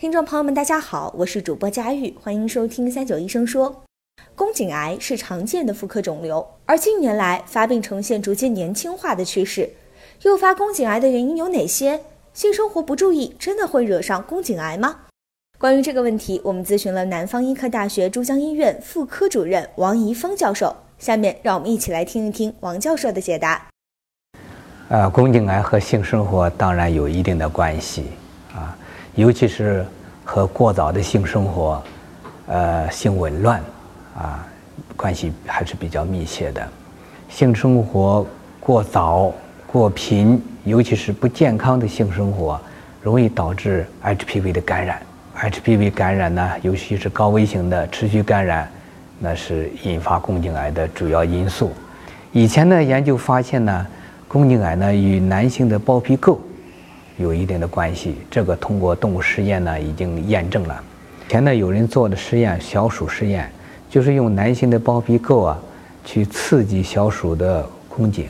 听众朋友们，大家好，我是主播佳玉，欢迎收听三九医生说。宫颈癌是常见的妇科肿瘤，而近年来发病呈现逐渐年轻化的趋势。诱发宫颈癌的原因有哪些？性生活不注意真的会惹上宫颈癌吗？关于这个问题，我们咨询了南方医科大学珠江医院妇科主任王怡峰教授。下面让我们一起来听一听王教授的解答。呃，宫颈癌和性生活当然有一定的关系啊。尤其是和过早的性生活，呃，性紊乱，啊，关系还是比较密切的。性生活过早、过频，尤其是不健康的性生活，容易导致 HPV 的感染。HPV 感染呢，尤其是高危型的持续感染，那是引发宫颈癌的主要因素。以前呢，研究发现呢，宫颈癌呢与男性的包皮垢。有一定的关系，这个通过动物实验呢已经验证了。前呢有人做的实验，小鼠实验，就是用男性的包皮垢啊，去刺激小鼠的宫颈，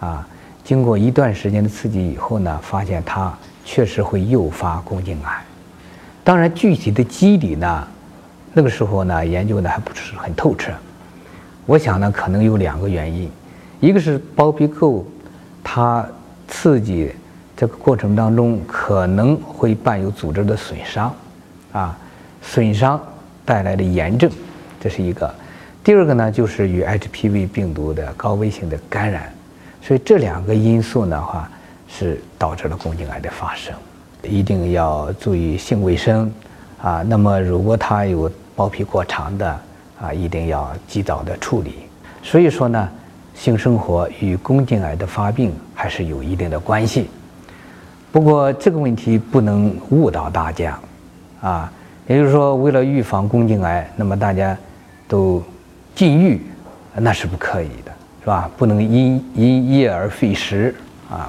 啊，经过一段时间的刺激以后呢，发现它确实会诱发宫颈癌。当然，具体的机理呢，那个时候呢研究的还不是很透彻。我想呢，可能有两个原因，一个是包皮垢它刺激。这个过程当中可能会伴有组织的损伤，啊，损伤带来的炎症，这是一个。第二个呢，就是与 HPV 病毒的高危性的感染，所以这两个因素的话是导致了宫颈癌的发生。一定要注意性卫生，啊，那么如果他有包皮过长的，啊，一定要及早的处理。所以说呢，性生活与宫颈癌的发病还是有一定的关系。不过这个问题不能误导大家，啊，也就是说，为了预防宫颈癌，那么大家都禁欲，那是不可以的，是吧？不能因因噎而废食啊。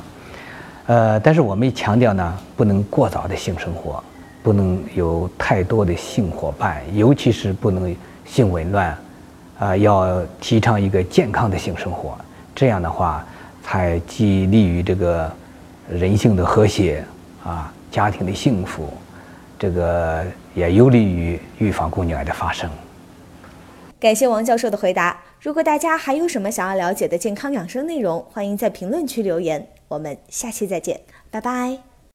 呃，但是我们强调呢，不能过早的性生活，不能有太多的性伙伴，尤其是不能性紊乱，啊，要提倡一个健康的性生活，这样的话才既利于这个。人性的和谐啊，家庭的幸福，这个也有利于预防宫颈癌的发生。感谢王教授的回答。如果大家还有什么想要了解的健康养生内容，欢迎在评论区留言。我们下期再见，拜拜。